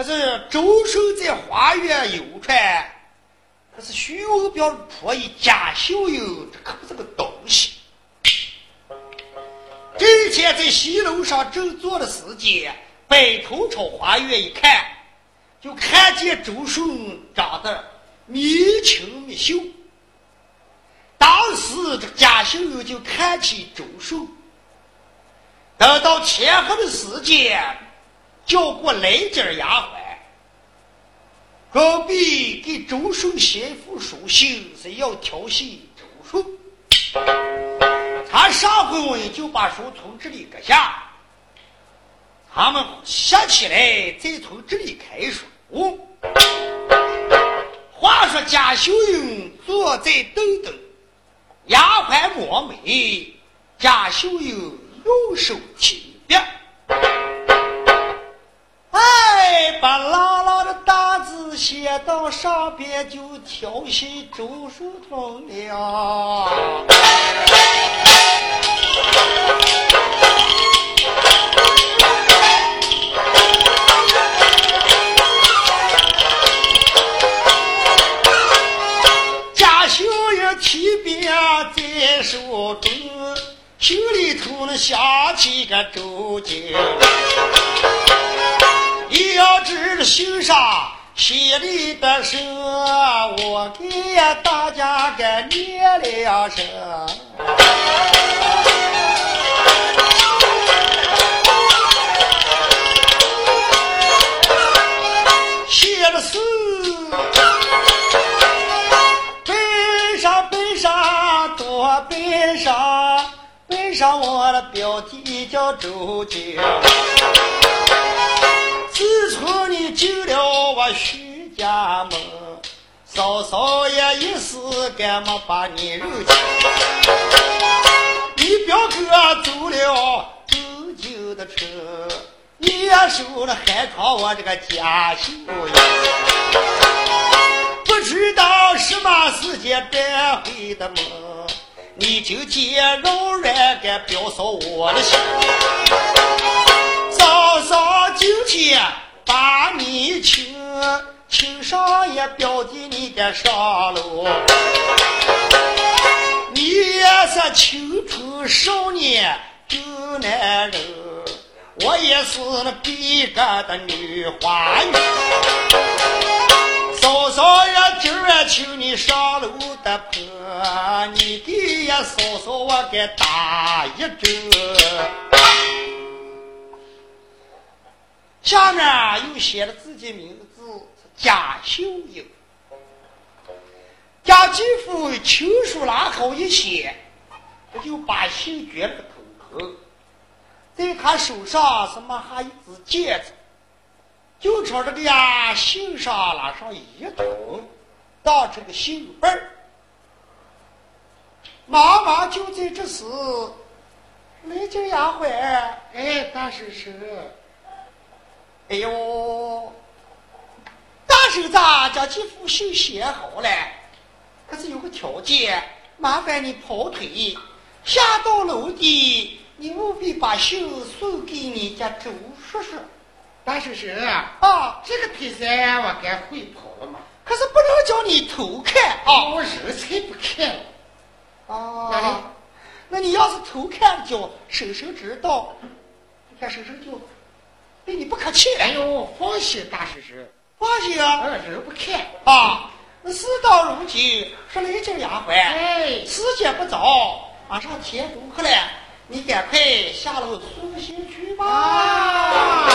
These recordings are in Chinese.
可是周顺在花园游船，可是徐文彪的婆姨贾秀英，这可不是个东西。这天在西楼上正坐的时间，摆头朝花园一看，就看见周顺长得眉清目秀。当时这贾秀英就看起周顺，等到天黑的时间，叫过来家丫鬟，准备给周顺写封书信，是要调戏周顺。他上回我就把书从这里搁下，他们下起来再从这里开书。话说贾秀英坐在凳凳。丫鬟抹眉，贾秀英用手轻别，把朗朗的大字写到上边，就调戏周树通了。贾秀英提笔在手中，心里头呢想起个周经。你要知信上写里的是，我给大家给念两声。写的是。背上背上多背上，背上我的表弟叫周经。自从你进了我徐家门，嫂嫂也一时敢没把你认清。你表哥走了走旧的车，你也收了海康我这个家秀英。不知道什么时间变回的梦，你就见柔软个表嫂我的心。嫂嫂今天把你请，请上也表弟你的上楼。你也是青春少年救男人，我也是那逼格的女花女。嫂嫂呀，今儿请你上楼的坡，你给呀嫂嫂我给打一针。下面又写了自己名字贾秀英。贾继父亲书拿好一写，他就把信卷了个头壳，在他手上什么还一只戒指。就朝这个呀信上拿上一捅，当成个信本儿。妈妈就在这时，来见丫鬟，哎，大婶婶，哎呦，大婶子将这封信写好了，可是有个条件，麻烦你跑腿，下到楼底，你务必把绣送给你家周叔叔。大叔叔啊，这个比赛我该会跑了吗？可是不能叫你偷看啊！我人才不看了。啊，那你要是偷看叫婶婶知道，你看婶婶就对你不客气。哎呦，放心，大师师，放心啊，人不看啊。那事到如今，说雷家丫鬟，哎，时间不早，马上天都黑了，你赶快下楼送信去吧。哎，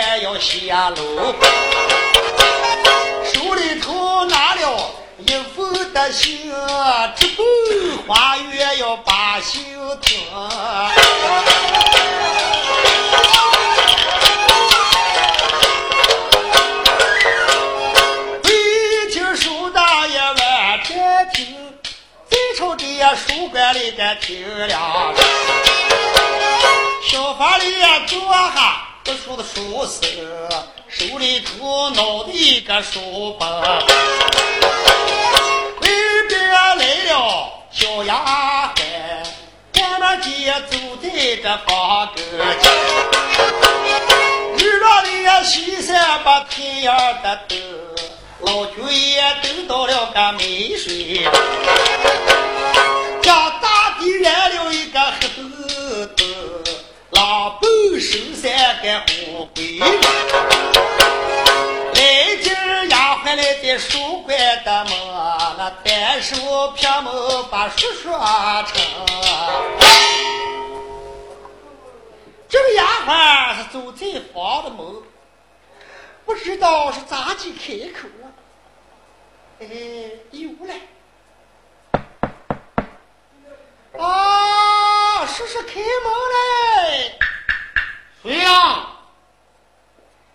的丫鬟要下楼，手里头拿了一封的信，直奔花园要把信听。北京书大爷万天听，在朝的书馆里边听了。小房里呀坐下，不说的书生，手里头拿的一个书本。外边来了小丫鬟，赶忙间走在这房沟前，日落里西山把天眼的灯，老君也等到了个没睡，将老本收三个红灰，来劲儿丫鬟来的书馆的门，那单手撇门把书说成。这个丫鬟是走在房的门，不知道是咋地开口了。哎，有了。啊，叔叔开门嘞！谁呀？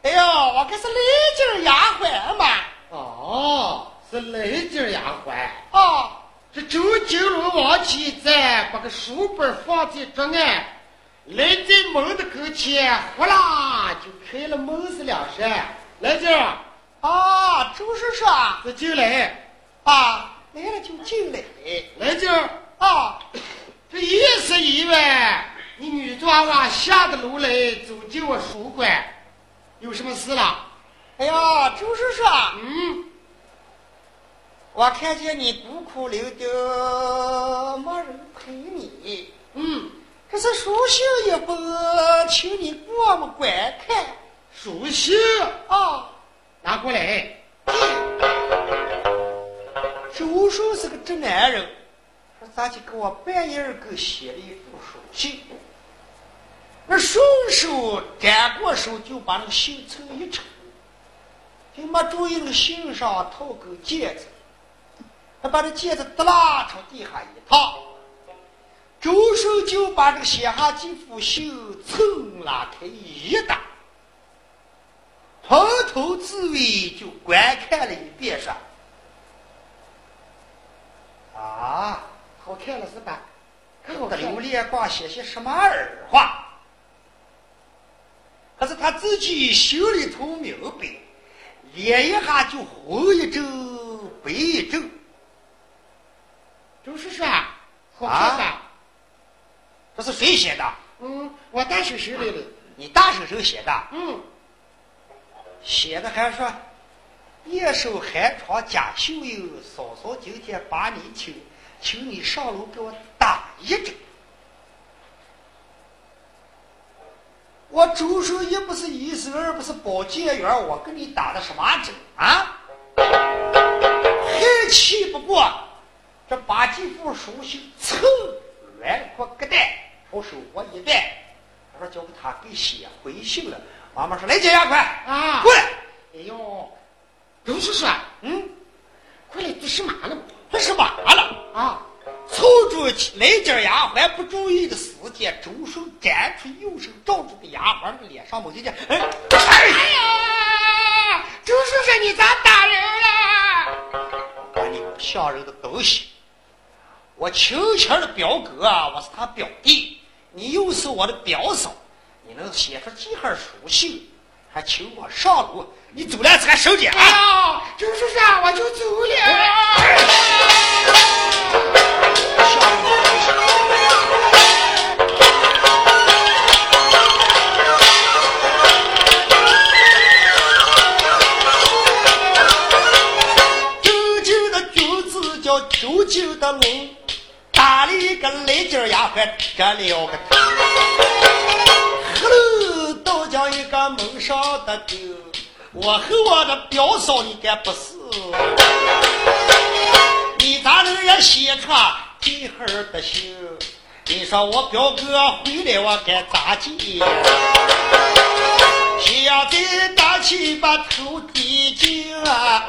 哎呦，我可是雷劲儿丫鬟嘛！哦，是雷劲儿丫鬟。哦，这周金龙王妻在把个书本放在桌案，来在门的跟前，呼啦就开了门是两扇。来劲儿，啊，周叔叔，这进来。啊，来了就进来。来劲儿。啊，这一是因为你女抓娃下的楼来走进我书馆，有什么事了？哎呀，周叔叔，嗯，我看见你孤苦伶仃，没人陪你。嗯，可是书信一封，请你过目观看。书信啊，拿过来。周叔是个直男人。咋就给我半夜给写了一封书信？那顺手沾过手，就把那个信凑一抽，就没注意那个信上套个戒指，他把这戒指耷拉朝地下一套，周手就把这个写下几幅信蹭拉开一打，从头至尾就观看了一遍，说：“啊。”好看了是吧？可好流连光写些什么儿话？可是他自己心里头明白，脸一下就红一阵白一阵。周叔叔，好看吧？这是谁写的？嗯，我大婶婶来了。你大婶婶写的？嗯。写的还说，夜守寒窗假秀英，嫂嫂今天把你请。请你上楼给我打一针。我周叔一不是医生，二不是保健员，我跟你打的什么针啊？还气不过，这把几副书信蹭软块疙瘩我手我一带，他说交给他给写回信了。妈妈说：“来，接丫鬟啊，过来。”哎呦，周叔叔，嗯，快来做什么了？这是嘛了啊！凑住来劲丫鬟不注意的时间，周手展出右手照住个丫鬟的脸上，猛一下，哎，哎呀，周叔叔，你咋打人了？管你个吓人的东西！我亲亲的表哥啊，我是他表弟，你又是我的表嫂，你能写出几号书信，还请我上路？你走来才手姐啊！周叔叔，我就走了。周九的君子叫周九的龙，打了一个雷劲丫鬟折了个头，倒叫一个蒙上的狗。我和我的表嫂，你该不是？你咋能也写传这号的信？你说我表哥回来，我该咋接？现在打起把头低紧啊！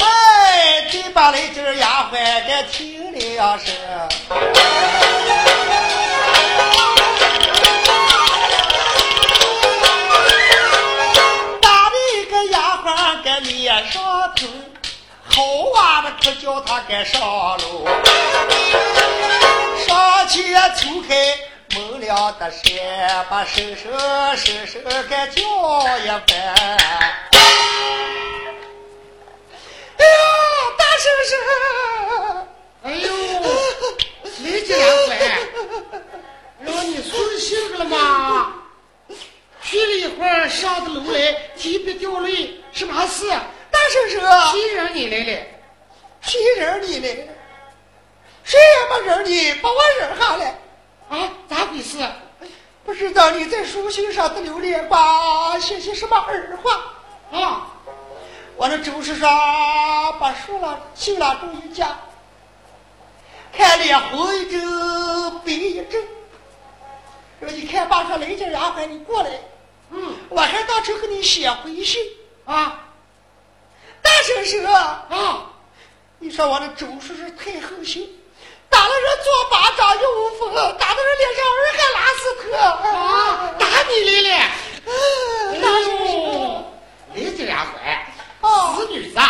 哎，这把雷阵丫鬟该听了声。可叫他该上路，上去抽开蒙了的山，把婶婶婶婶该叫一番。哎呀，大婶婶！哎呦，雷家乖，让你送信了吗？去了一会儿，上的楼来，提笔掉泪，什么事？大婶婶，谁惹你来了？谁惹你来了？谁也没惹你，把我惹下来。啊，咋回事？不知道你在书信上的留恋吧？写些什么二话啊？我那周师上把书了信了注一家，看脸红一阵，白一阵。说你看，爸说雷家丫鬟，你过来。嗯，我还当初给你写回信啊。大婶婶啊，你说我的周叔叔太狠心，打了人左巴掌右无风，打的人脸上耳还拉屎疼啊！打你来了，大婶婶，雷家丫鬟，哦，死女子，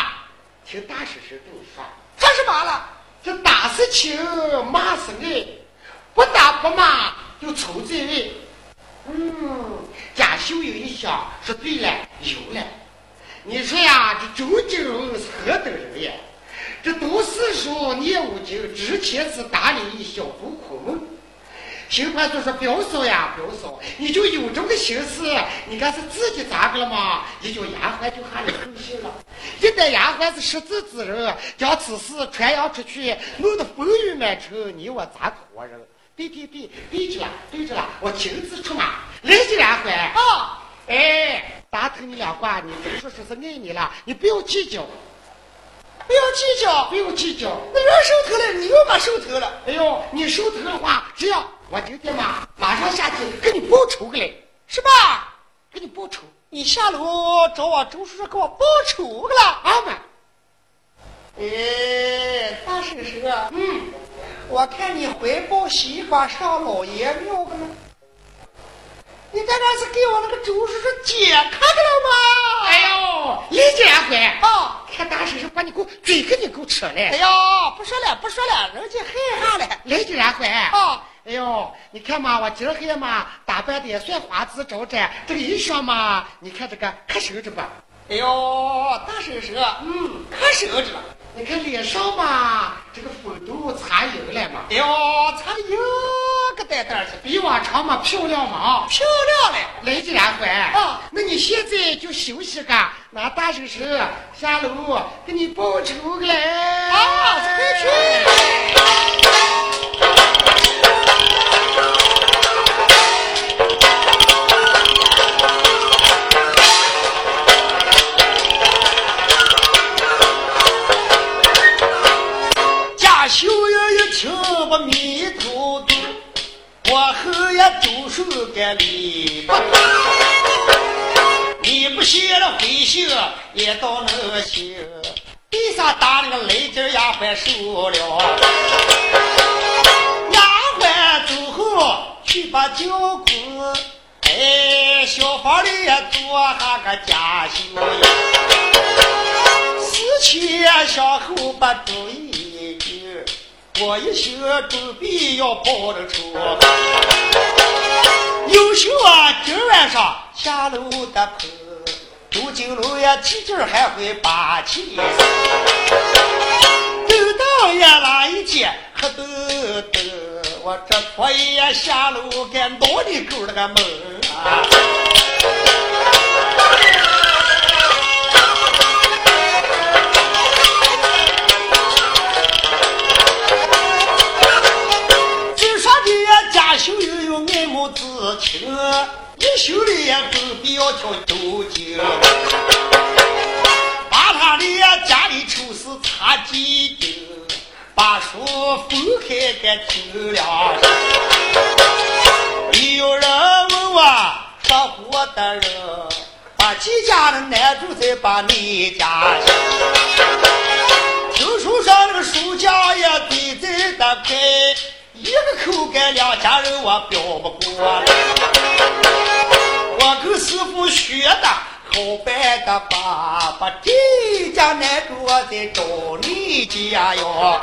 听大婶婶跟你说，说什么了？这打是情，骂是爱，不打不骂就仇在外。嗯，贾秀英一想，说对了，有了。你说呀，这周金荣是何等人呀？这读四书，念五经，之前是打理一小步苦梦。邢判就说：“表嫂呀，表嫂，你就有这个心思，你看是自己咋个了吗？一叫丫鬟就喊你后信了。一旦丫鬟是识字之人，将此事传扬出去，弄得风雨满城，你我咋活人？对对对，对着了，对着了，我亲自出马，来着丫鬟啊！哎。”打疼你两卦，你别说说是爱你了，你不要计较，不要计较，不要计较。那人收头了，你又把收头了。哎呦，你收头的话，这样我今天嘛，马上下去给你报仇个嘞，是吧？给你报仇。你下楼找我周叔叔给我报仇个了，阿门。哎，大婶婶，嗯，我看你怀抱西瓜上老爷庙个了。你在那是给我那个周叔叔解开的了吗？哎呦，李家乖啊！看大婶婶把你给我嘴给你给我吃了。哎呦，不说了不说了，人家害怕了。李家乖啊！哎呦，你看嘛，我今儿黑嘛打扮的也算花枝招展，这个衣裳嘛，你看这个可收着吧？哎呦，大婶婶，嗯，可收着了。你看脸上嘛，这个粉都擦油了嘛？哎呦，擦的油个蛋蛋的，比往常嘛漂亮嘛？漂亮嘞！来这两回啊，那你现在就休息个，拿大手手下楼给你报仇个来啊！快去！周手该离。你不写了回信，也到能行。地上打那个雷劲丫鬟受了，丫鬟走后去把轿公在小房里做下个家修，思前想后把主意定，我一心准备要跑着出。有心啊，今晚上下楼的坡，走进楼呀，提劲还会把气。走到呀那一天，黑豆豆，我这破夜下楼该脑里够了个门啊！慕之情，你修的也不必要挑究竟。把他的家里丑事擦几净，把书分开给听了。有人问我说活的人，把几家的男主再把你家听书上那个书架也堆在的开，一个口干两家人我标不过。我跟师傅学的好办的吧，把这家男主再找你家哟。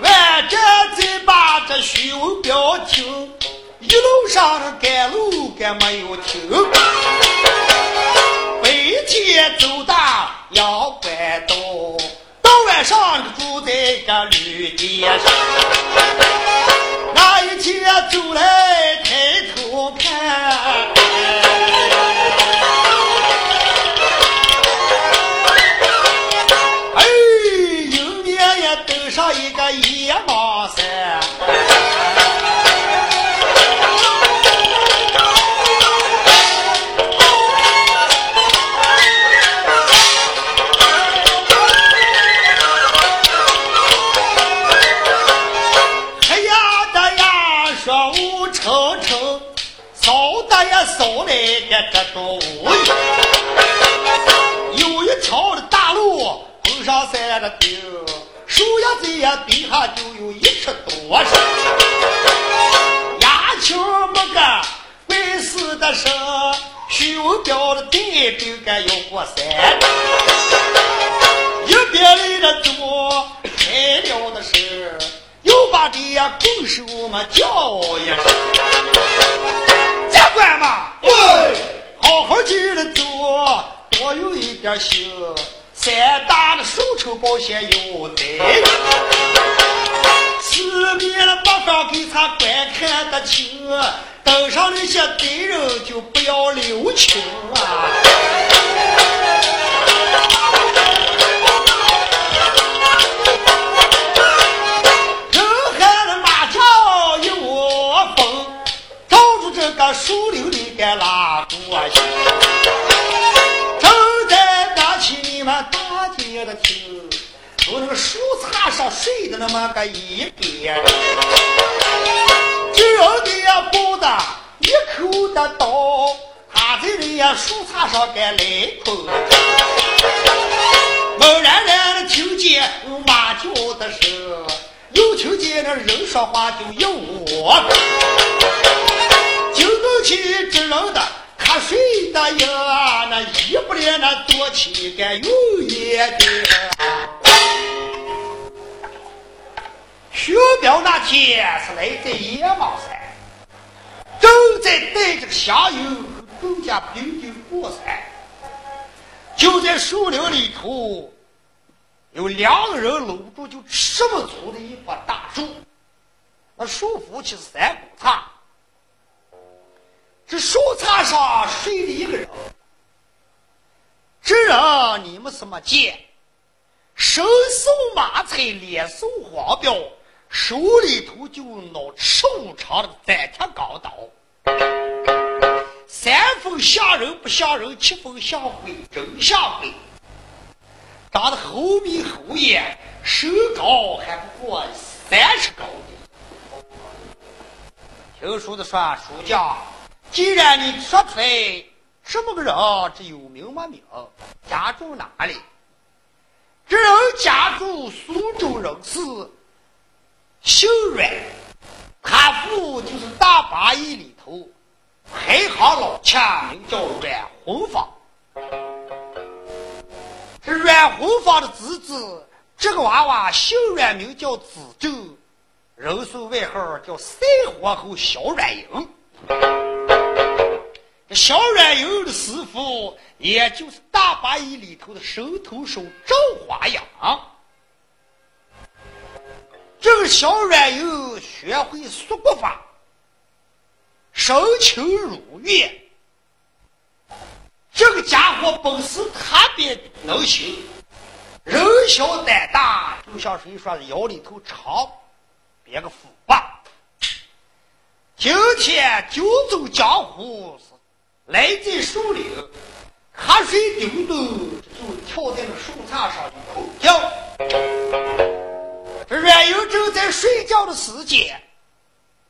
完这再把这虚文标听，一路上的赶路赶没有停，白天走大阳关道，到晚上住在个旅店上。那一天走来抬头看。上山的顶，树叶子呀底下就有一尺多深。牙球没个没事的事，虚无标的地饼干要过山。一边来的多材料的事，又把这呀拱手嘛叫一声，教官嘛，喂，好好接着做，多有一点心，三大的手抽保险有在，四面的八方给他观看得清，登上那些敌人就不要留情啊。人喊马叫一窝蜂，照住这个树林里该拉过去。上睡的那么个一边，这人的呀抱的一口的刀，他在那呀树杈上该来空。猛然然的听见马叫的声，又听见那人说话就有我。惊动起这人的，瞌睡的呀，那一不连那多起个有夜的。薛彪那天是来在野马山，正在带着个香油和更加平静过山。就在树林里头，有两个人搂住就这么粗的一棵大树，那树扶起是三股叉，这树杈上睡了一个人。这人你们什么见？身受马彩，脸受黄标，手里头就拿手长的三铁钢刀。三分像人不像人，七分像鬼真像鬼。长得厚眉厚眼，身高还不过三尺高的。听叔的说，书家，既然你说出来这么个人，这有名没名？家住哪里？这人家住苏州人士，姓阮，他父就是大八义里头排行老七，名叫阮红芳。这阮红芳的侄子，这个娃娃姓阮，名叫子周，人送外号叫赛皇后小阮英。这小阮英的师傅。也就是大八义里头的神头手赵华阳，小软又学会速国法，身轻如燕。这个家伙本事特别能行，人小胆大，就像谁说的腰里头长，别个虎吧。今天九走江湖是，来在树林。瞌睡丢丢，就跳在了树杈上就哭叫。这阮有正在睡觉的时间，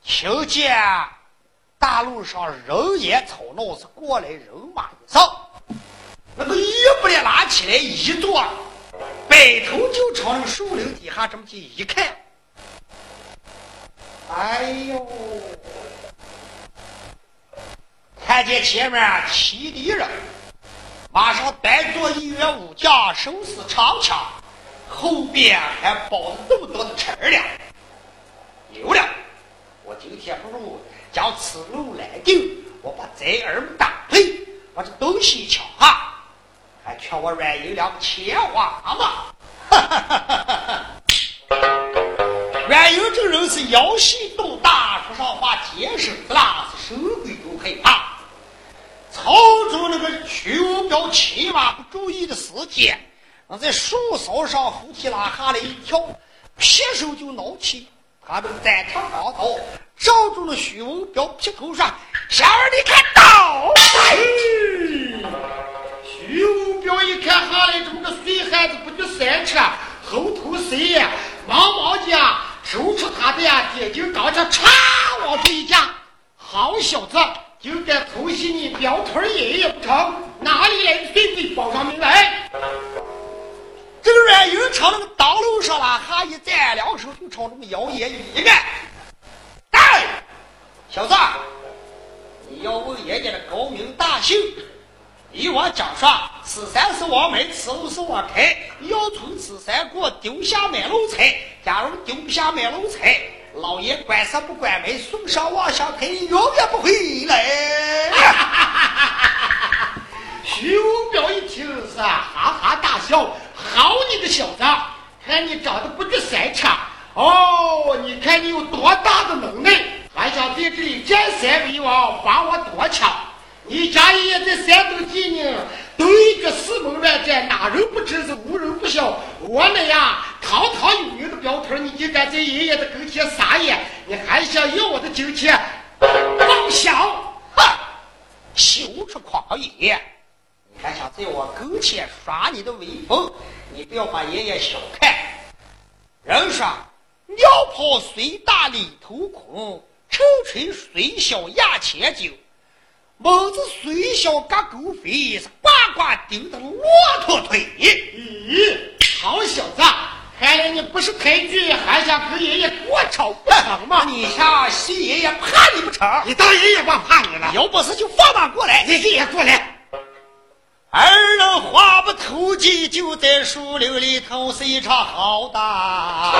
听见大路上人烟吵闹，是过来人马一上，那个一不连拉起来一坐，摆头就朝那个树林底下这么去一看，哎呦，看见前面骑的人。马上带着一员武将，手持长枪，后边还包着这么多的车粮。有了，我今天不如将此路来定，我把贼儿们打退，把这东西抢下，还缺我阮银两钱花吗？哈哈哈哈哈！阮银这人是腰细肚大，说上话尖身子啦，是神鬼都害怕。操着那个徐无彪骑马不注意的时间，在树梢上扶梯拉下来一跳，劈手就挠起，他这个单枪钢刀照住了徐文彪劈头上。小儿，你看刀！徐文彪一看下来这么个碎汉子，不就三尺，后头谁呀？忙忙家抽出他的呀铁金钢枪，嚓往出一架，好小子！就该偷袭你镖屯爷爷不成？哪里来的孙子报上名来？这个阮英朝那个道路上了，哈一站，两手就朝这个姚爷一按。来，小子，你要问爷爷的高明大姓，以我讲说，此山是王门，此路是我开。要从此山过，丢下买路财。假如丢不下买路财。老爷管杀不管门，送上望乡台，永远不回来。哈 徐文彪一听是哈哈大笑，好你个小子，看你长得不知三尺，哦，你看你有多大的能耐，还想在这里占山为王，把我夺抢？你家爷爷在山东济宁都一个四门乱战，哪人不知是无人不晓？我那呀，堂堂有名的镖头，你就敢在爷爷的跟前撒野？你还想要我的金钱？妄想！哼！羞出狂言！你还想在我跟前耍你的威风？你不要把爷爷小看。人说尿泡虽大里头空，臭锤虽小压千斤。猛子虽小嘎狗飞，是呱呱顶的骆驼腿。咦，好小子，看来你不是抬举，还想跟爷爷过招不成吗？你想西爷爷怕你不成？你当爷爷光怕你了？有本事就放马过来！你爷爷过来。二人话不投机，就在树林里头是一场好大。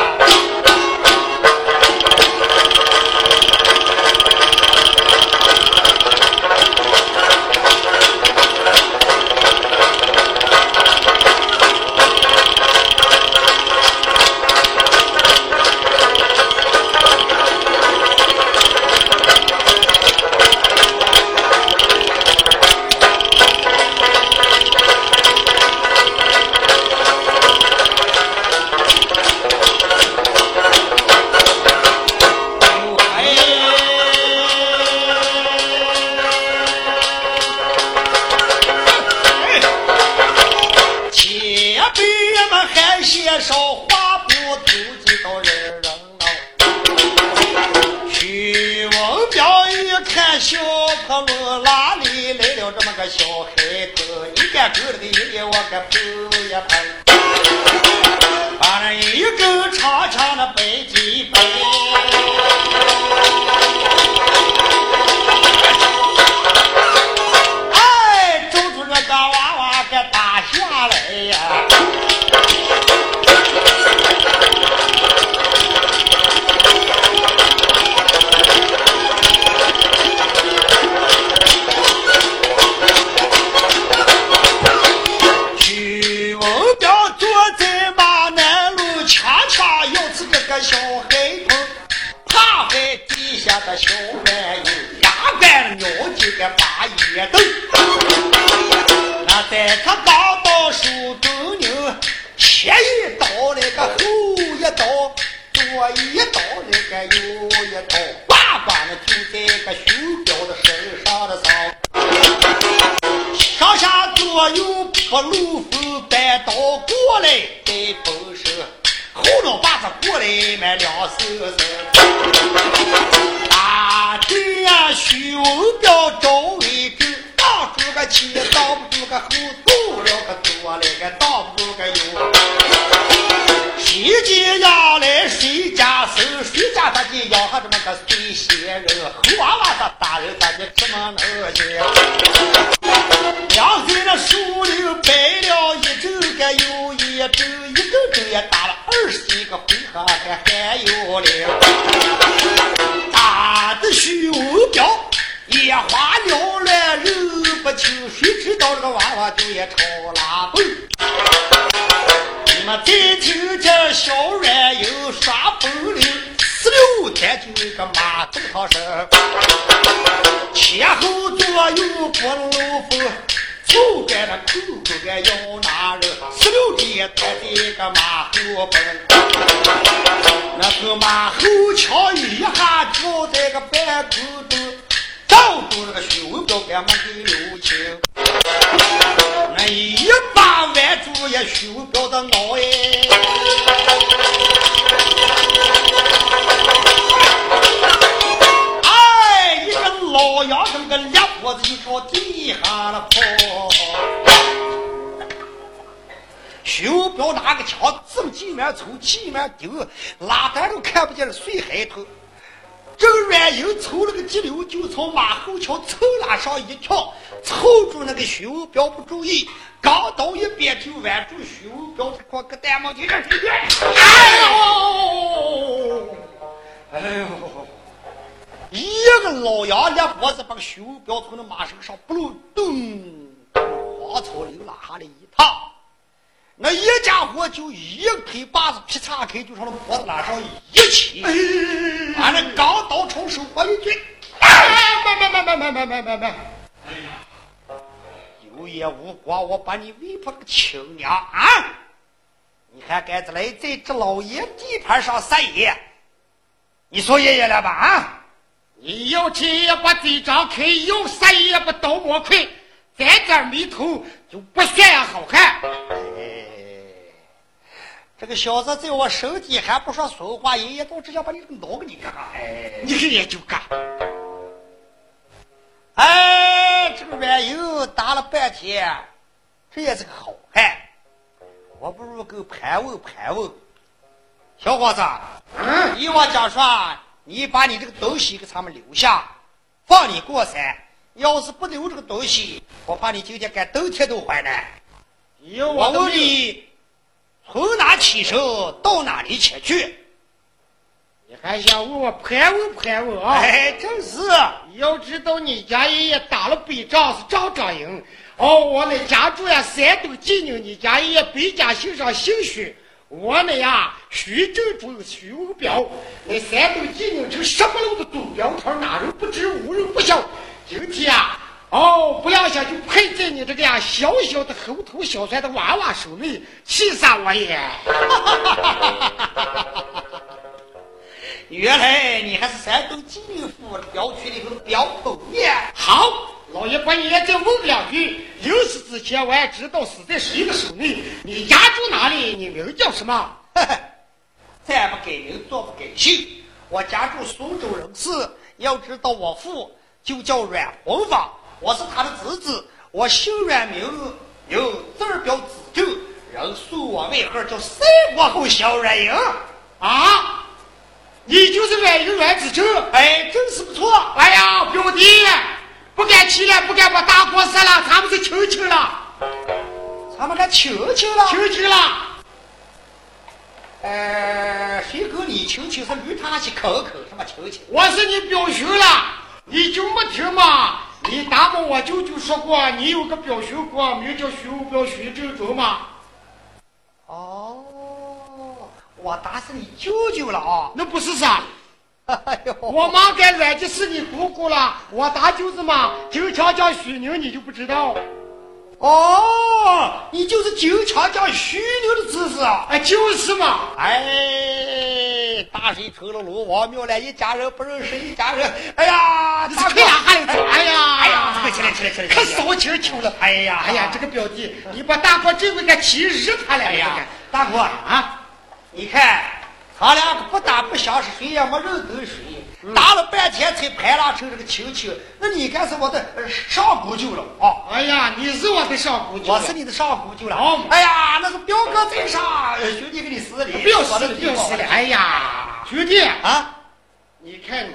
人，猴娃娃他大人他就这么能行。两岁的树林摆了一整个又一整，一整整也打了。二十几个回合还还有了，大的徐文彪眼花缭乱，认不清，谁知道这个娃娃就也超马头上身，前后左右不露风。就在那口口个要拿人，十六天抬的个马后奔，那个马后瞧一下，就在个半空中照住那个胸标干么给留情，那一把挽住也胸标的脑哎，哎，个老杨这么个脸脖子就朝地下了跑。徐文彪拿个枪，这么几面抽，几面丢，拉杆都看不见了水海头。这个软硬抽了个激流，就从马后桥抽拉上一跳，抽住那个徐文彪不注意，刚到一边就挽住休标这块个蛋毛巾。哎呦，哎呦，一个老杨一脖子把个休标从那马身上不噜咚，荒草里拉下来一趟。那一家伙就一腿把子劈叉开，就朝那脖子拉上一起，俺那钢刀冲手我一举，慢慢慢慢慢慢慢慢慢，哎，有眼无光，我把你喂破个亲娘啊！你还敢来在这老爷地盘上撒野？你说爷爷了吧？啊！你要钱也把嘴张开，要撒野也不倒模块，在这没头就不算好汉。这个小子在我身体还不说俗话，爷爷都只想把你这个脑给你干干。哎，你也就干。哎，这个软油打了半天，这也是个好汉。我不如跟盘问盘问，小伙子，嗯，依我讲说，你把你这个东西给他们留下，放你过山。要是不留这个东西，我怕你今天干冬天都回来。我问你。从哪起手到哪里前去？你还想问我盘问盘问啊？哎，正是。要知道你家爷爷打了北仗是仗仗赢。哦，我那家住呀山东济宁，你家爷爷北家姓上姓徐，我们呀徐正中徐文彪。那山东济宁城什么楼的东标头，哪人不知无人不晓。今天啊。哦，不要想就配在你这个呀小小的猴头小帅的娃娃手里，气死我也！原来你还是山东济宁府镖区里头的镖头呢。好，老爷官爷再问两句。临死之前，我也知道死在谁的手里。你家住哪里？你名叫什么？再不改名，做不改姓。我家住苏州人士。要知道我父就叫阮洪芳。我是他的侄子，我姓阮，名名字儿标子正，人人送我外号叫三国后小阮英啊！你就是阮英阮子成，哎，真是不错。哎呀，表弟，不敢起来，不敢把大锅杀了，他们是求求了，他们该求求了，求求了。呃，谁跟你求求是驴他去口口什么求求？我是你表兄了，你就没听吗？你大伯我舅舅说过，你有个表兄哥，名叫徐表徐正中吗？哦，我打死你舅舅了啊！那不是啥？哎呦，我妈该来的是你姑姑了，我大舅子嘛，经常叫徐宁，你就不知道？哦，你就是经常叫徐宁的侄子啊？哎，就是嘛！哎，大水冲了龙，王庙了一家人不认识一家人。哎呀，大哥还走？哎呀，哎呀，快起来起来起来！可扫清秋了。哎呀，哎呀，这个表弟，你把大哥这回给气日他了。哎呀，大哥啊，你看他俩不打不相识，谁也没认得谁。打了半天才排拉成这个亲戚，那你该是我的上姑舅了啊！哎呀，你是我的上姑舅，我是你的上姑舅了。哦，哎呀，那是表哥在上，兄弟给你施礼，表示表示了。哎呀，兄弟啊，你看你，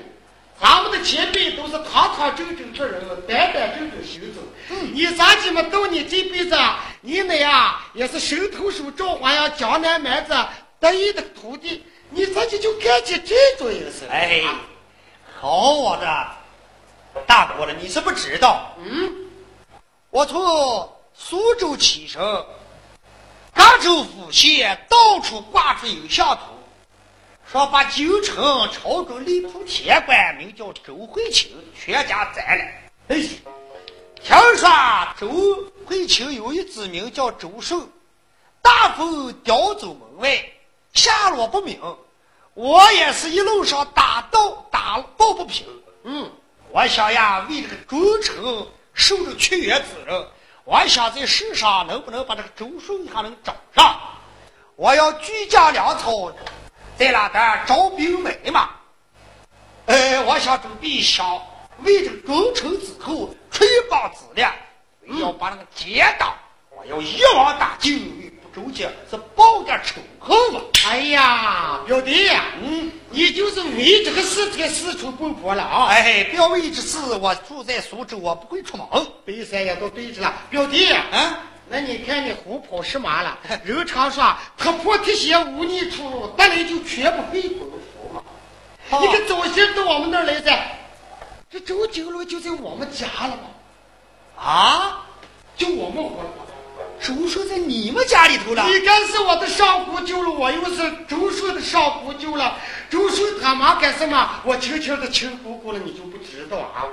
咱们的前辈都是堂堂正正做人，板板正正行走。嗯，你咋鸡么到你这辈子，你那呀也是神偷手赵华呀，江南蛮子得意的徒弟，你咋就就干起这种事？哎。好我的大哥了，你是不知道。嗯，我从苏州起身，赣州府县到处挂出有相图，说把京城朝中吏部铁官名叫周慧清全家宰了。哎，听说周慧清有一子名叫周顺，大风叼走门外，下落不明。我也是一路上打斗打抱不平，嗯，我想呀，为这个忠诚受着屈原之人，我想在世上能不能把这个周顺还能找上？我要居家粮草，在那点招兵买马。哎，我想准备想为这个忠诚之后吹棒子了，要把那个奸党，我要一网打尽。周家是报点仇恨嘛？哎呀，表弟，嗯，你就是为这个事才四处奔波了啊！哎，不要为这事，我住在苏州，我不会出门。北山也都对着了，表弟，啊，那你看你胡跑什么了？人常说踏破铁鞋无觅处，得来就全不费功夫嘛。你可早些到我们那儿来噻，这周金龙就在我们家了嘛？啊，就我们活了。周顺在你们家里头了，你该是我的上姑舅了，我又是周顺的上姑舅了。周顺他妈干什么？我亲亲的亲姑姑了，你就不知道啊？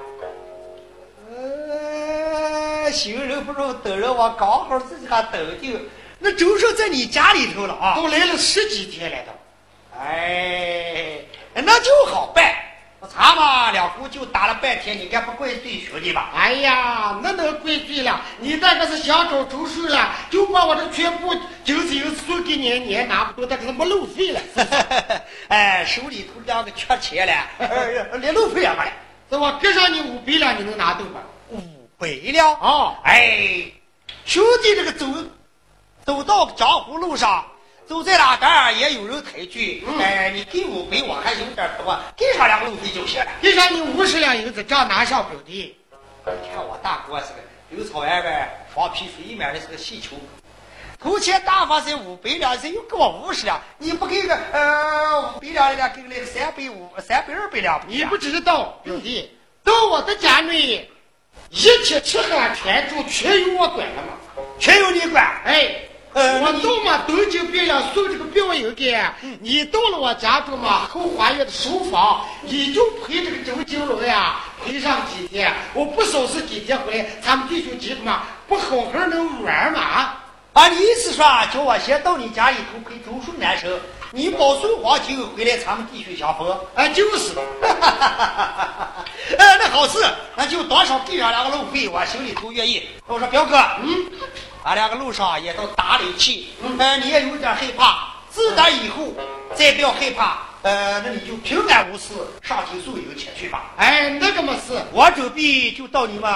呃，行人不如等人我刚好自己还等定。那周顺在你家里头了啊？都来了十几天了都。哎，那就好办。咱们两姑就打了半天，你该不怪罪兄弟吧？哎呀，那能怪罪了？你那个是想找周顺了，就把我的全部金子送给你，你也拿不动，那可是没路费了。哎，手里头两个缺钱了，连路费也没了。是吧？给上你五百两，你能拿动吗？五百两啊！哎，兄弟，这个走走到江湖路上。走在哪儿也有人抬举，哎，你给五百，我还有点多，给上两个路费就行了。给上你五十两银子，账拿上表弟。你看我大哥是个有草原外双皮水面的是个细球，头前大发才五百两，人又给我五十两，你不给个呃五百两的，给个三百五、三百二百两？你不知道，表弟，到我的家里，一切吃喝穿住全由我管了嘛，全由你管，哎。我到嘛东京汴梁送这个表友给，你到了我家中嘛后花园的书房，你就陪这个周金龙呀陪上几天。我不收拾几天回来，咱们弟兄几个嘛不好好能玩嘛？啊，你意思说叫我先到你家里头陪周顺男生，你保送黄金回来，咱们弟兄相逢？啊，就是。哎，那好事，那就多少给上两个路费，我心里头愿意。我说表哥，嗯。俺两个路上也都打理起，呃，你也有点害怕。自打以后，再不要害怕，呃，那你就平安无事，上京送油前去吧。哎，那个没事，我准备就到你们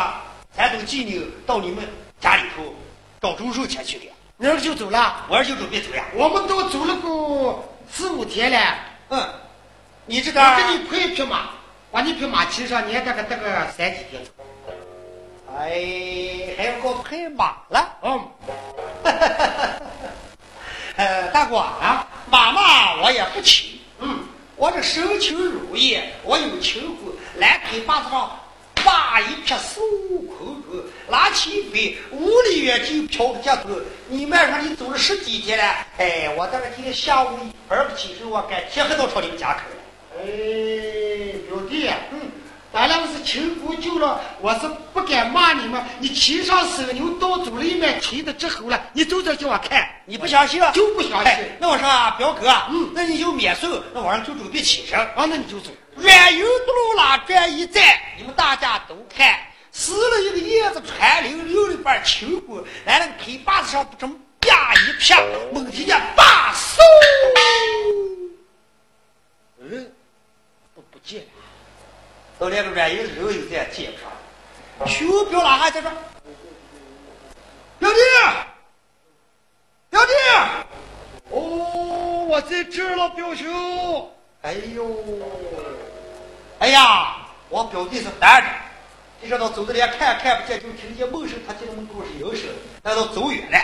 山东济宁，到你们家里头找周顺前去的。明儿就走了。我儿就准备走呀。我们都走了个四五天了。嗯，你这个我给你配一匹马，把你匹马骑上，你还得个得个三几天。哎，还要给我配马了？嗯，呃，大哥啊，马嘛我也不骑。嗯，我这身轻如燕，我有轻功，来腿把子上挖一撇孙悟空子，拉起一飞，五里远就飘个街头。你慢上，你走了十几天了，哎，我在这今天下午一儿不起身，我赶天黑到朝你们家口了。哎，表弟，嗯，咱俩是亲姑舅了，我是不敢骂你们。你骑上手牛到走了一面，骑的直吼了，你走着叫我看，你不相信啊？就不相信。哎那我说啊表哥，嗯那你就免受，那晚上就准备起身。啊，那你就走。远游不路拉转一站，你们大家都看，死了一个叶子穿溜溜的半秋裤，来了个腿把子上不成啪一撇，猛听见把嗖，嗯，都不见了。到连个软游的肉又再接不上，熊表拉还在这儿，表弟，表弟，哦，我在这儿了，表兄。哎呦，哎呀，我表弟是单着，这这到走的连看看不见，就听见门声，他进门口是有声，那都走远了。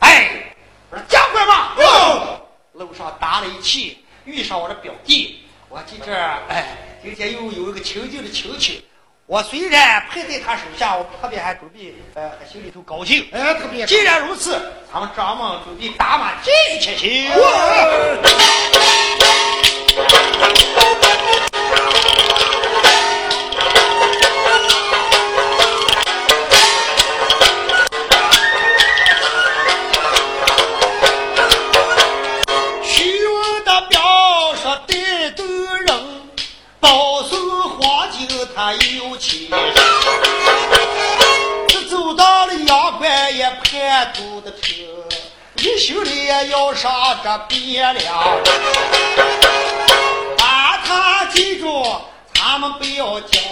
哎，我说加快吧，哟，路上打了一气，遇上我的表弟，我今这儿哎，今天又有一个亲近的亲戚，我虽然配在他手下，我特别还准备呃，还心里头高兴。哎，特别。既然如此，咱们张门准备打马进去行。虚这走到了阳关也盼肚的平，你心里也要上这汴梁。把他记住，咱们不要讲。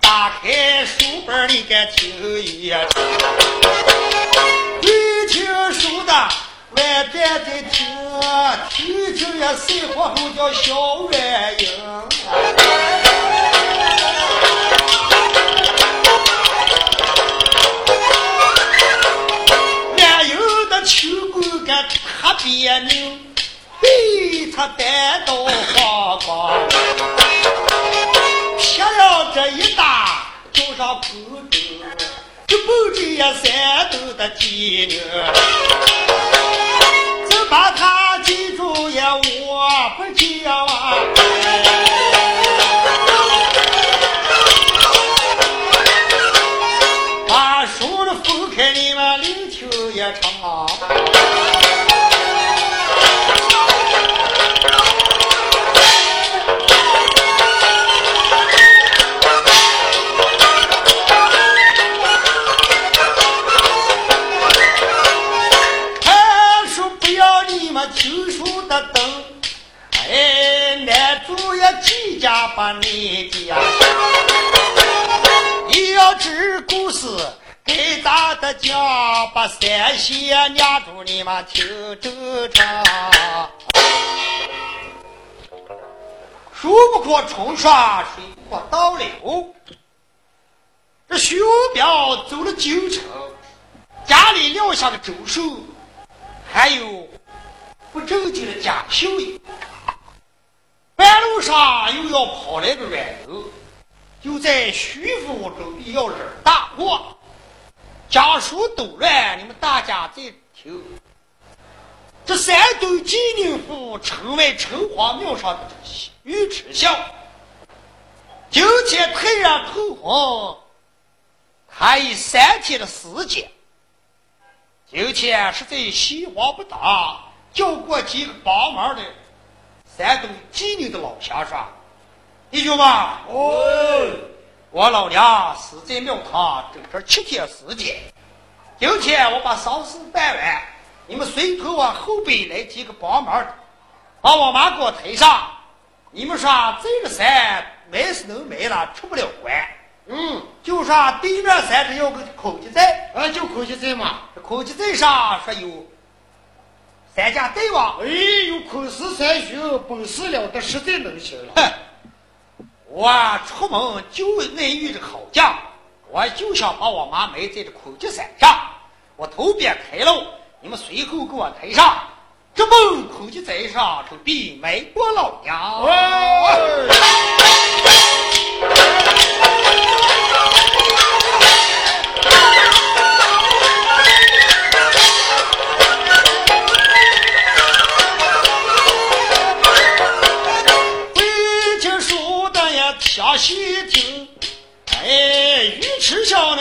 打开书本你该听一听，会听书的外站在听，听听也生活后叫小软音。别扭嘿他带到花光。撇了这一大，桌上口中，这不这也三斗的鸡牛，家，把三仙娘住你们听正常。树不可冲刷，水不可倒流。这徐彪走了九城，家里撂下个周寿，还有不正经的贾秀英。半路上又要跑来个软油，就在徐府准备要惹大祸。家属都乱，你们大家再听。这山东济宁府城外城隍庙上的尉迟孝，今天突然头昏，还有三天的时间。今天是在西黄不打，叫过几个帮忙的山东济宁的老乡说：“弟兄们，哦，我老娘死在庙堂，整整七天时间。今天我把丧事办完，你们随头往后边来几个帮忙的，把我妈给我抬上。你们说这个山埋是能埋了，出不了关。嗯，就说对面山上有个孔家寨，啊，就孔家寨嘛。这孔家寨上说有三家大王。哎，有孔氏三兄，本事了得，实在能行了。我出门就那遇着好将，我就想把我妈埋在这孔家山上。我头别开路，你们随后给我抬上。这门孔家寨上就比美国老娘。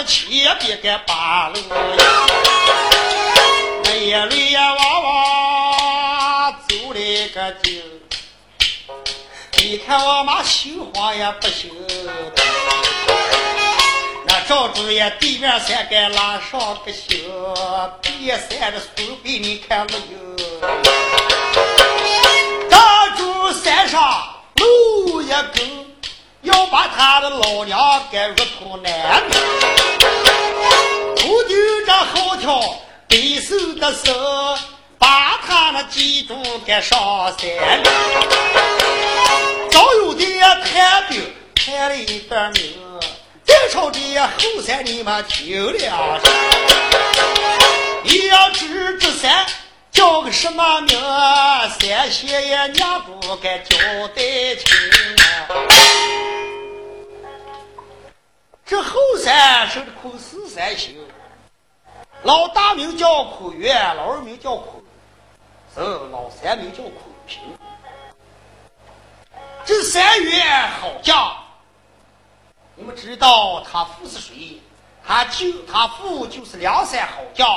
千别个八路，那也累呀娃娃走了个劲，你看我妈心慌也不行，那赵主也对面三个拉上个心，别三的手臂你看没有？赵主山上路一根。要把他的老娘给入土难，不丢这后条背手的手，把他那记住给上山。早有的探兵探了一段名，在朝的后山你们听了声。你要知这山叫个什么名？三爷爷娘不该交代清。这后山是孔四三星，老大名叫孔元，老二名叫孔，是老三名叫孔平。这三员好将，你们知道他父是谁？他就他父就是梁山好将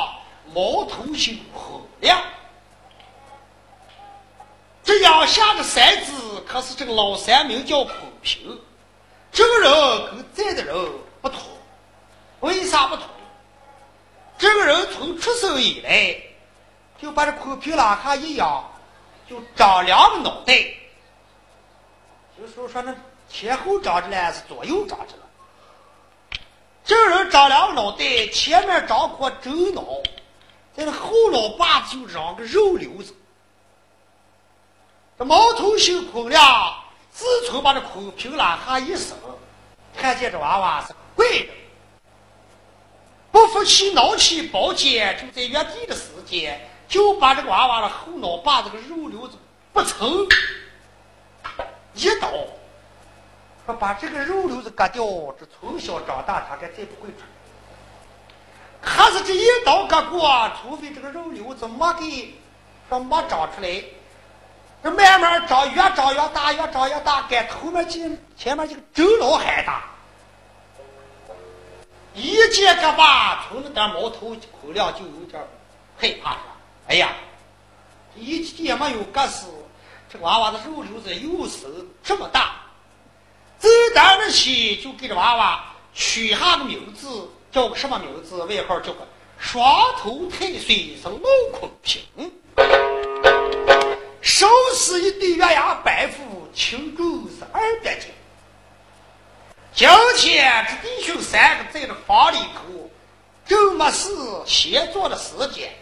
毛头星孔亮。这养下的三子可是这个老三名叫孔平。这个人跟在的人不同，为啥不同？这个人从出生以来就把这孔平拉下一仰，就长两个脑袋，就说说那前后长着了，是左右长着了。这个人长两个脑袋，前面长颗真脑，在那后脑把子就长个肉瘤子。这毛头星孔亮。自从把这孔平拉下一生，看见这娃娃是怪的，不服气挠起宝剑，就在原地的时间，就把这个娃娃的后脑把这个肉瘤子不成一刀，说把这个肉瘤子割掉。这从小长大，他该再不会出可是这一刀割过，除非这个肉瘤子没给说没长出来。这慢慢长，越长越大，越长越大，跟后面进前面这个周老还大。一见个吧，从那点毛头口亮就有点害怕了。哎呀，一见没有个死，这娃娃的肉瘤子又是这么大。这当儿起就给这娃娃取下个名字，叫个什么名字？外号叫个双头太岁，是老孔平。手持一对月牙白虎，轻重是二百斤。今天这弟兄三个在这房里头，正没事闲坐的时间。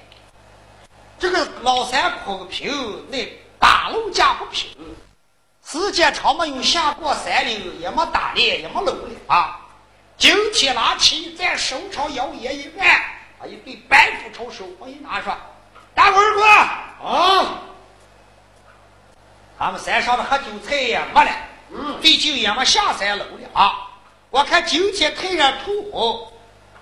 这个老三孔平那打路架不平，时间长没有下过山岭，也没打猎，也没搂粮。今天拿起在手朝摇曳一按，把一对白虎朝手我一拿说：“大伙儿过啊！”他们山上的喝酒菜也没了，嗯，最近也没下山搂了啊。我看今天太阳突红，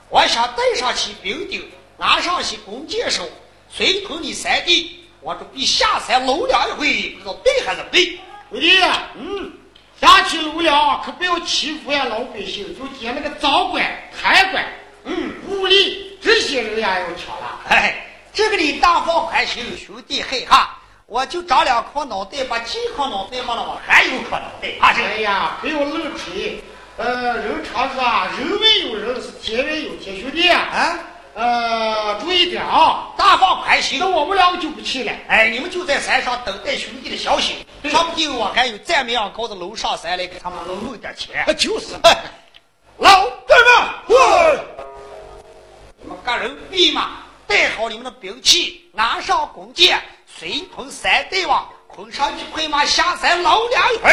我想带上去兵丁，拿上去弓箭手，随同你三弟，我准备下山搂两一回，不知道对还是不对？兄弟，嗯，下去搂了，可不要欺负呀老百姓，就捡那个赃官、贪官，嗯，武力这些人呀要抢了。哎，这个你大方宽心，兄弟嘿哈。我就长两颗脑袋，把几颗脑袋没了，我还有颗脑袋。哎呀，不要乱吹。呃，人常说啊，人外有人，是天外有天。兄弟啊，呃，注意点啊，大放宽心。那我们两个就不去了。哎，你们就在山上等待兄弟的消息。说不定我还有赞美样高的楼上山来给他们弄弄点钱。就是。老弟们，你们各人备马，带好你们的兵器，拿上弓箭，随同三大王，捆上去快马下山捞两回。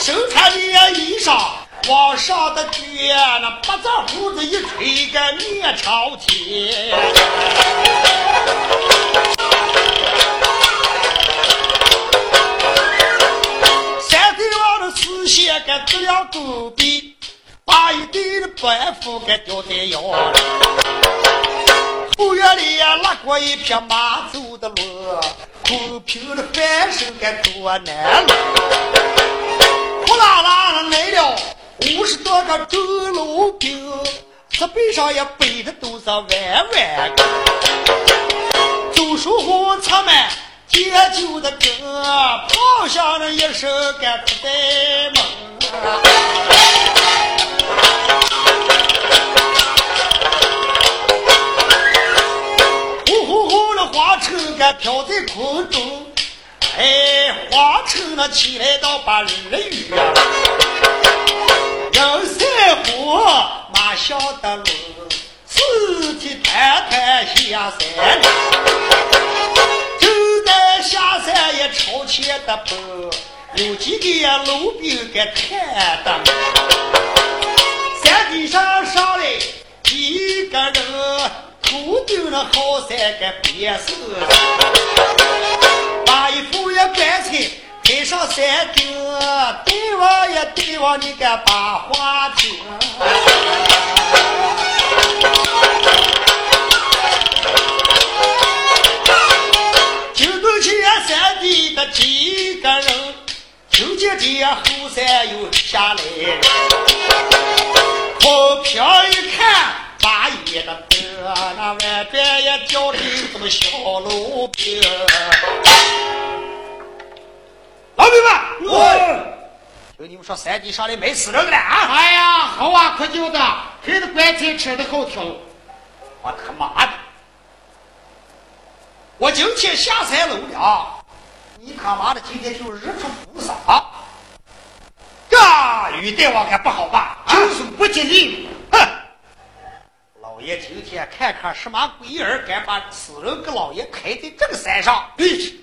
身穿的衣裳，往上的卷，那八字胡子一吹个面朝天。山顶上的视线个这样陡壁，把一对的白布个吊在腰。后院里呀拉过一匹马走的路，空平的翻身可多难了。来了五十多个周老兵，这背上也背的都是万万个。周叔虎出门。解酒的歌，跑向了一声干出呆梦。呼呼呼的花车干飘在空中，哎，花车那起来到把日月，人三虎马下的路，四蹄团团下山。下山也朝前的跑，有几个老兵给看的。山顶上上来几个人，头顶了好三个别墅，把衣服也干脆抬上山顶，对望也对望你个把话听。山地的几个人，听见这后山又下来，空平一看，把眼的得那外边也叫的这么小路兵。老兵们，我听你们说山地上来没死人了啊！哎呀，好啊，可就的，谁的棺材吃的好听。我他妈的！我今天下山路了。你他妈的今天就日出不杀，这雨大我可不好吧？就是不吉利。哼！老爷今天看看什么鬼人敢把死人给老爷抬在这个山上？对，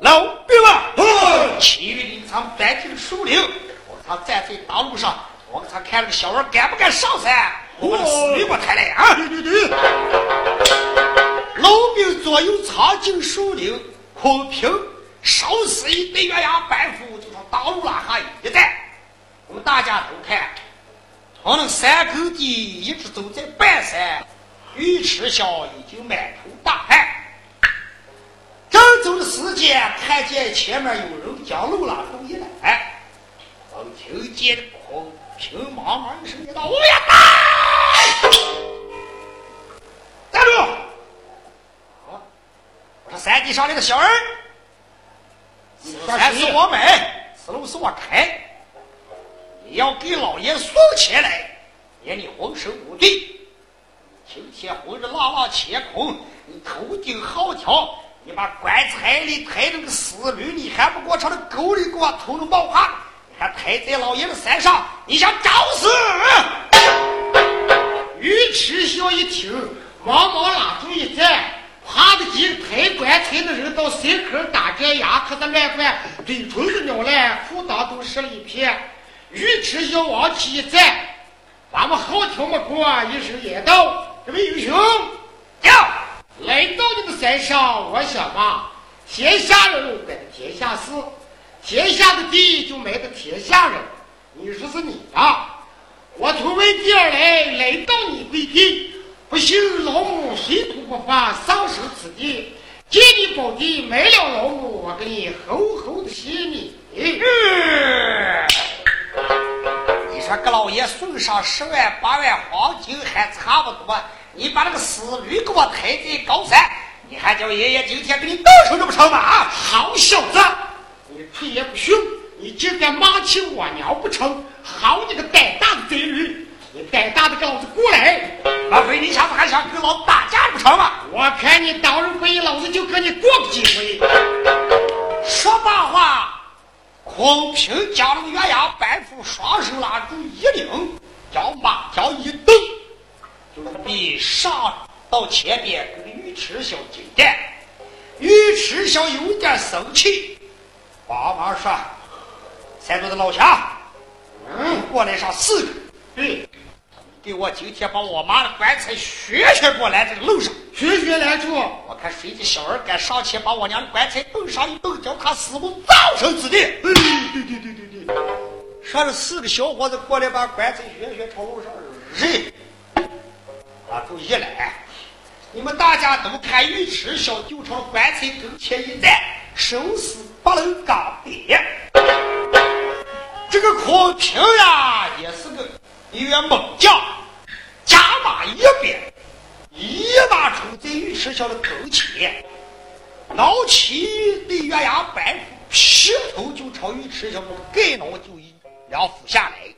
老兵们，其余的咱们搬进树林，我他站在大路上，我给他看那个小娃敢不敢上山？我把死驴给我抬来啊！对对对。老兵左右藏进树林，空瓶。烧死一堆鸳鸯白虎，就从大路拉下一站。我们大家都看，从那山沟底一直走在半山，尉迟孝已经满头大汗。正走的时间，看见前面有人将路拉出一来，我听见空平茫茫一声叫道：“乌鸦站住！我说山地上那个小人。三是我买，此路是我开。你要给老爷送钱来，连你浑身无罪。今天红日浪浪乾坤，你头顶好条，你把棺材里抬着个死驴，你还不给我朝那沟里给我偷着冒汗？你还抬在老爷子山上，你想找死？尉迟孝一听，忙忙拉住一站。爬得急，抬棺材的人到山坑打战牙，可是乱怪对虫子鸟来，裤裆都湿了一片。尉迟孝往起一站，咱们好听没过一声言道：“这位英雄，叫来到你的山上，我想嘛，天下人管天下事，天下的地就埋的天下人。你说是你啊？我从外地而来，来到你贵地。”不幸老母水土不服，丧失此地。借你宝地埋了老母，我给你厚厚的谢你。你说给老爷送上十万八万黄金还差不多，你把那个死驴给我抬进高山，你还叫爷爷今天给你报仇这不成吗？啊，好小子，你腿也不逊，你竟敢骂起我娘不成？好你个胆大的贼驴！你胆大的给老子过来！老非你下次还想跟老子打架不成吗？我看你当日回，老子就跟你过个几回。说罢话。孔平将那个月牙白虎双手拉住衣领，将马条一蹬，就逼上到前边跟尉迟孝交战。尉迟孝有点生气，帮忙说：“三桌的老乡，嗯，过来上四个。对，给我今天把我妈的棺材学学过来，这个路上学学来住。我看谁家小儿敢上前把我娘的棺材动上一动，叫他死无葬身之地。对对对对对对，说这四个小伙子过来把棺材学学，朝路上扔。啊，注意来，你们大家都看尉迟小就朝棺材跟前一站，生死不能刚别。这个孔平呀，也是个。一员猛将，加马一鞭，一把冲在尉迟小的跟前，捞起的月牙白虎，劈头就朝尉迟小的盖脑就一两斧下来。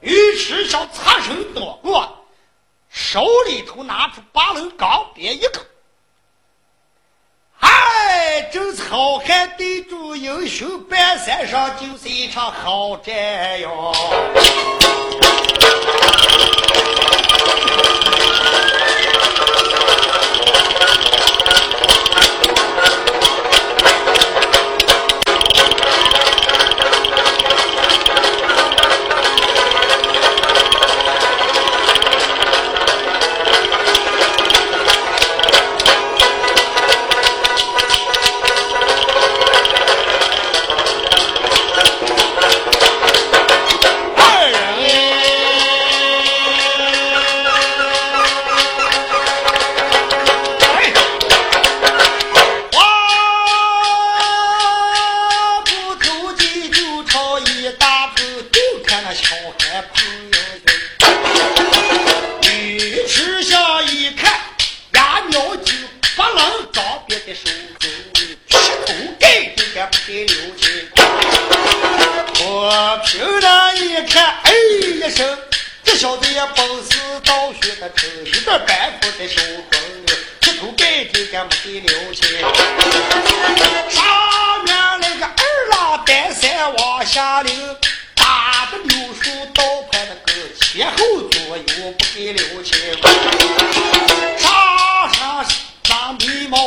尉迟小擦身躲过，手里头拿出八棱钢鞭一个。哎，真是好汉，对住英雄半山上，就是一场好战哟。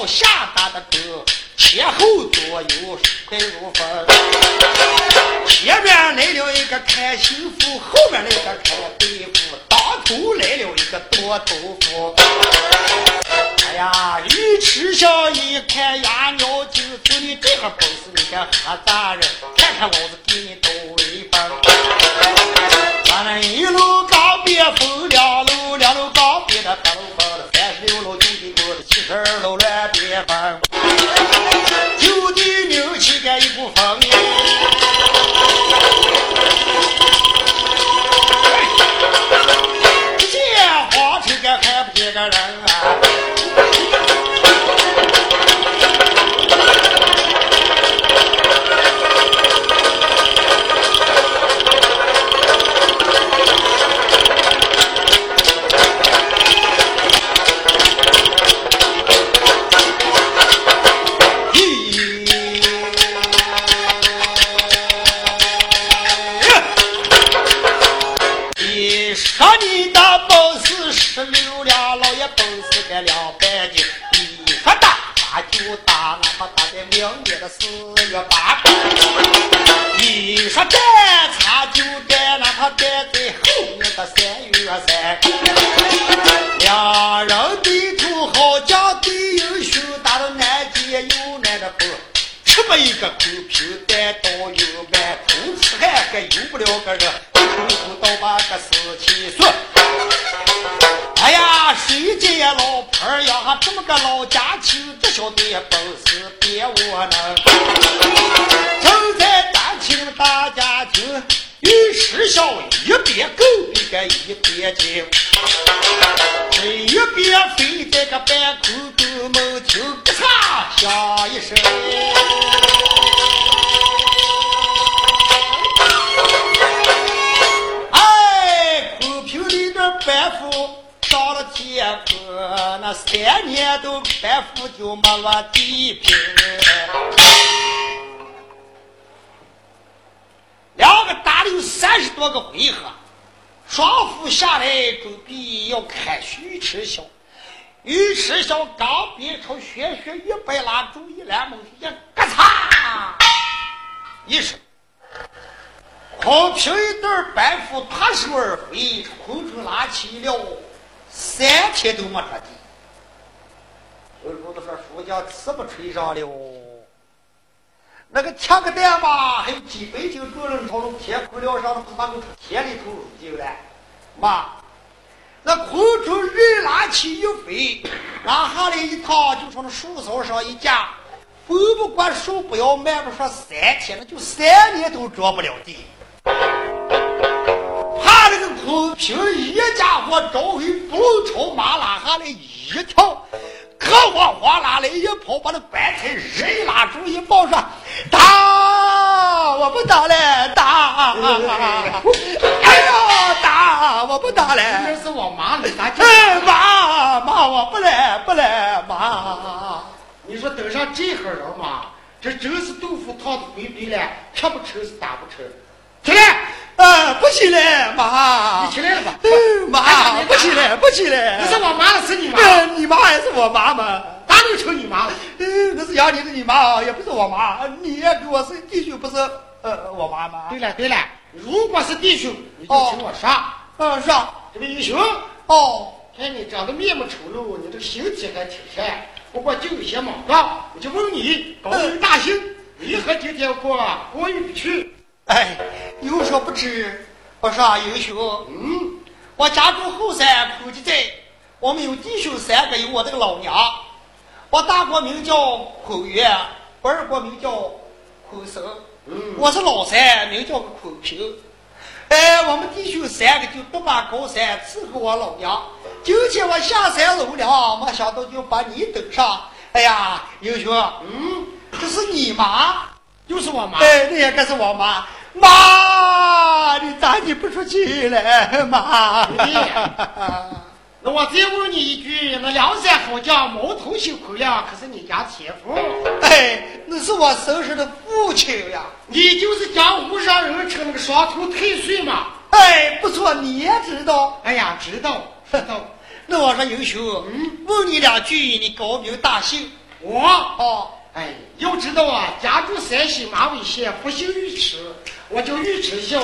下他的车，前后左右带如风。前面来了一个看媳妇，后面来个看大夫，当头来了一个多头腐。哎呀，一吃上一看牙鸟就走你这个本事，你看何大人，看看老子给你兜一风。咱们一路告别风了。一个口皮蛋倒又慢，口吃还还由不了个人，口苦倒把个事情说。哎呀，谁家老婆呀？这么个老家穷，这小娘本事别我囊。笑一边狗比个一边叫，这一边飞在个半空中，猛听咯嚓响一声。哎，空瓶里的白虎到了天空，那三年都白虎就没落地平。两个打了有三十多个回合，双斧下来准备要看徐迟霄。尉迟霄刚边朝玄学一摆拉住一拦猛一下，咔嚓一声，空平一段白虎脱手而飞，空中拉起了三天都没着地。有主子说：“书匠词不吹上了。”那个抢个蛋吧，还有几百斤重人朝从天空料上，不是把我田里头入进来，妈，那空中人拉起一飞，拉下来一趟，就从那树梢上一架，风不管树不要，卖不说三天，那就三年都着不了地。怕那个空平一家伙招回不朝马拉下来一跳。可我哗啦来一跑，把那棺材人拉住一抱说：“打，我不打了，打！哎呀，打，我不打了。这是我妈的，咋哎妈妈，我不来，不来，妈。你说等上这号人嘛，这真是豆腐烫的回杯了，吃不吃是打不吃。起来，啊，不起来，妈。你起来了吧？妈，不起来，不起来。那是我妈，是你妈。你妈还是我妈吗？哪能成你妈了？嗯，那是养你的你妈，也不是我妈。你也跟我是弟兄，不是呃我妈吗？对了对了，如果是弟兄，你就请我上。嗯，上。这位英雄，哦，看你长得面目丑陋，你这个形体还挺帅，不过就有些莽撞。我就问你，高明大姓，为何今天过过意不去？哎，有所不知，我说英雄，嗯，我家住后山苦集寨，我们有弟兄三个，有我这个老娘，我大哥名叫孔元，我二哥名叫孔生，嗯，我是老三，名叫个孔平。哎，我们弟兄三个就独霸高山伺候我老娘。今天我下山走了，没想到就把你等上。哎呀，英雄，嗯，这是你妈，就是我妈。哎，那也该是我妈。妈，你咋你不出去嘞，妈？那我再问你一句，那梁山好将毛头星孔亮可是你家前夫？哎，那是我生身的父亲呀。你就是江湖上人称那个双头太岁嘛？哎，不错，你也知道。哎呀，知道，知道。那我说英雄，嗯，问你两句，你高明大姓？我哦，哎，要知道啊，家住山西马尾县，不姓尉迟，我叫尉迟孝。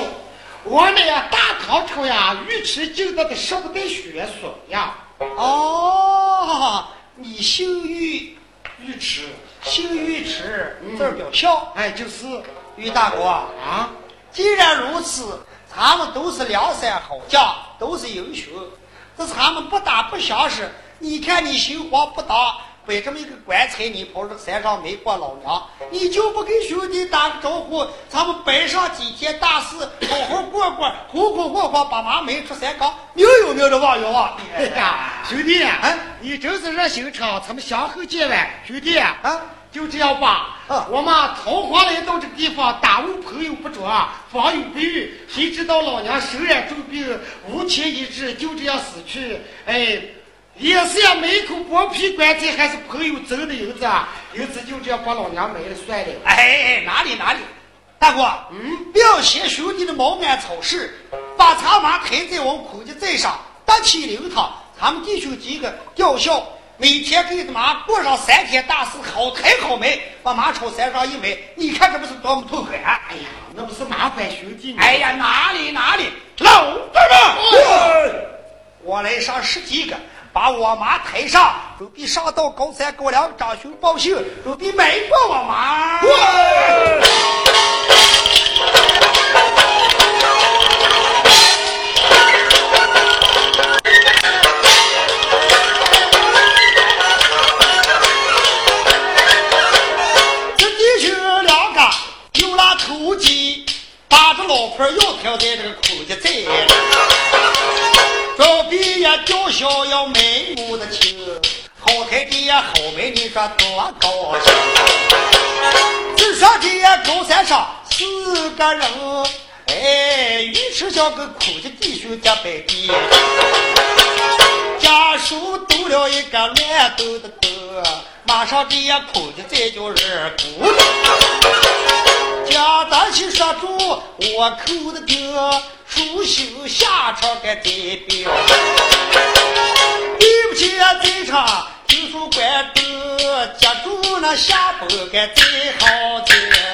我呢呀，大唐朝呀，尉迟敬德的十五代血孙呀。哦，你姓尉，尉迟，姓尉迟，嗯字儿表孝。哎，就是尉大哥，啊，既然如此，咱们都是梁山好将，都是英雄，这咱们不打不相识。你看你心慌不当，摆这么一个棺材，你跑这山上没过老娘，你就不给兄弟打个招呼？咱们摆上几天大事，好好过过，红红火火把马门出山岗，明有明的，望有旺。哎呀，兄弟，哎你真是热心肠，咱们相后见晚。兄弟，啊，就这样吧。啊我嘛桃花来到这个地方，耽误朋友不着，方有不遇。谁知道老娘身染重病，无钱医治，就这样死去。哎，也是呀，没口剥皮棺材，还是朋友挣的银子啊。银子就这样把老娘埋了算了。哎哎，哪里哪里，大哥，嗯，不要嫌兄弟的毛干草事，把茶马抬在我们孔家寨上，搭起灵堂，咱们弟兄几个吊孝，每天给他妈过上三天大事，好抬好埋，把马朝山上一埋，你看这不是多么痛快？啊哎呀，那不是麻烦兄弟吗？哎呀，哪里哪里，老弟们，我来上十几个。把我妈抬上，准备上到高山高梁张兄报信，准备埋过我妈。这弟兄两个有了头巾，把这老婆要挑在这个苦家在，招毕业叫小要美母的亲，好台阶好美你说多高兴。只说这高山上四个人，哎，于是叫个苦的弟兄家拜地，家属读了一个乱兜的兜。马上这也哭的再叫人哭，家大喜说住我口的听，书修下场该代表。对不起啊，在场图书馆的接住那下播该再好听。